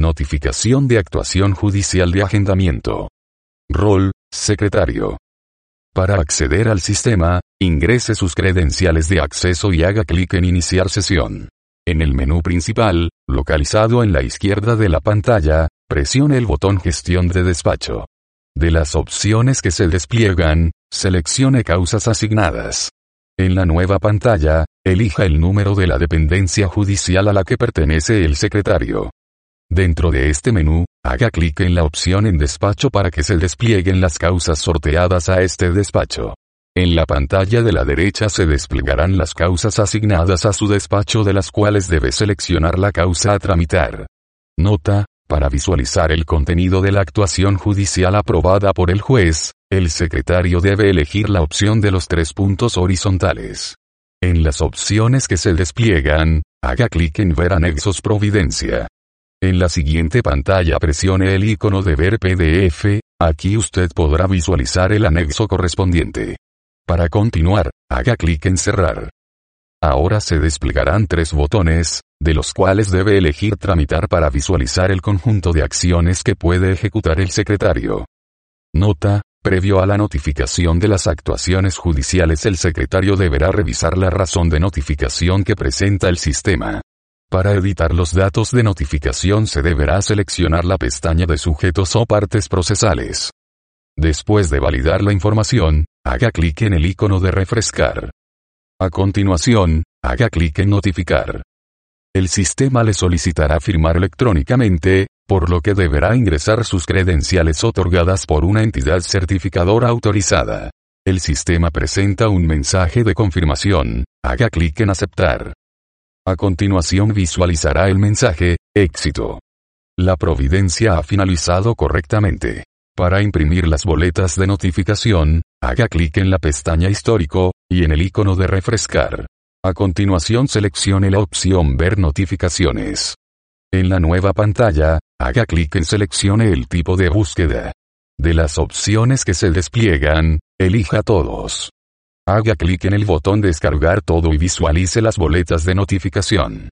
Notificación de actuación judicial de agendamiento. Rol, secretario. Para acceder al sistema, ingrese sus credenciales de acceso y haga clic en Iniciar sesión. En el menú principal, localizado en la izquierda de la pantalla, presione el botón Gestión de despacho. De las opciones que se despliegan, seleccione causas asignadas. En la nueva pantalla, elija el número de la dependencia judicial a la que pertenece el secretario. Dentro de este menú, haga clic en la opción en despacho para que se desplieguen las causas sorteadas a este despacho. En la pantalla de la derecha se desplegarán las causas asignadas a su despacho de las cuales debe seleccionar la causa a tramitar. Nota, para visualizar el contenido de la actuación judicial aprobada por el juez, el secretario debe elegir la opción de los tres puntos horizontales. En las opciones que se despliegan, haga clic en Ver anexos Providencia. En la siguiente pantalla presione el icono de ver PDF, aquí usted podrá visualizar el anexo correspondiente. Para continuar, haga clic en cerrar. Ahora se desplegarán tres botones, de los cuales debe elegir tramitar para visualizar el conjunto de acciones que puede ejecutar el secretario. Nota, previo a la notificación de las actuaciones judiciales el secretario deberá revisar la razón de notificación que presenta el sistema. Para editar los datos de notificación se deberá seleccionar la pestaña de sujetos o partes procesales. Después de validar la información, haga clic en el icono de refrescar. A continuación, haga clic en notificar. El sistema le solicitará firmar electrónicamente, por lo que deberá ingresar sus credenciales otorgadas por una entidad certificadora autorizada. El sistema presenta un mensaje de confirmación, haga clic en aceptar. A continuación visualizará el mensaje, éxito. La providencia ha finalizado correctamente. Para imprimir las boletas de notificación, haga clic en la pestaña Histórico, y en el icono de refrescar. A continuación seleccione la opción Ver notificaciones. En la nueva pantalla, haga clic en Seleccione el tipo de búsqueda. De las opciones que se despliegan, elija todos. Haga clic en el botón Descargar todo y visualice las boletas de notificación.